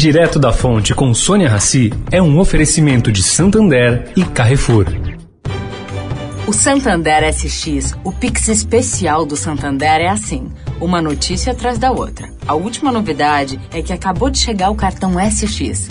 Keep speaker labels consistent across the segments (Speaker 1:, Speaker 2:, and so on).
Speaker 1: Direto da Fonte com Sônia Rassi é um oferecimento de Santander e Carrefour.
Speaker 2: O Santander SX, o Pix especial do Santander é assim, uma notícia atrás da outra. A última novidade é que acabou de chegar o cartão SX.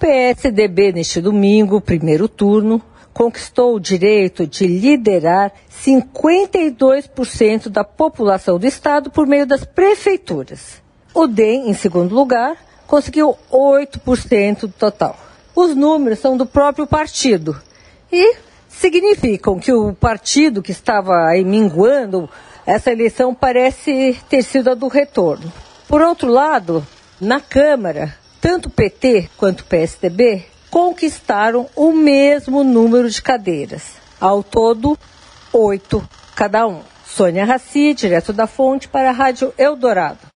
Speaker 3: PSDB, neste domingo, primeiro turno, conquistou o direito de liderar 52% da população do estado por meio das prefeituras. O DEM, em segundo lugar, conseguiu 8% do total. Os números são do próprio partido e significam que o partido que estava aí minguando, essa eleição parece ter sido a do retorno. Por outro lado, na Câmara, tanto o PT quanto o PSDB conquistaram o mesmo número de cadeiras. Ao todo, oito cada um. Sônia Raci, direto da fonte, para a Rádio Eldorado.